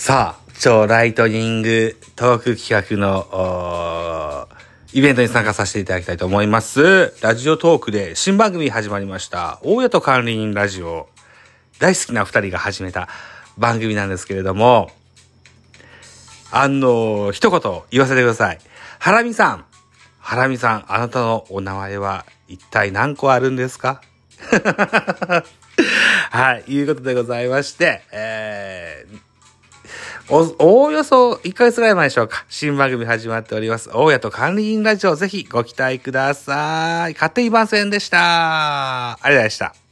さあ、超ライトニングトーク企画の、イベントに参加させていただきたいと思います。ラジオトークで新番組始まりました。大家と管理人ラジオ。大好きな二人が始めた番組なんですけれども、あの、一言言わせてください。ハラミさん。ハラミさん、あなたのお名前は一体何個あるんですか？はい、いうことでございまして、えー、お、おおよそ1ヶ月ぐらい前でしょうか。新番組始まっております。大家と管理人ラジオぜひご期待ください。勝手に番宣でした。ありがとうございました。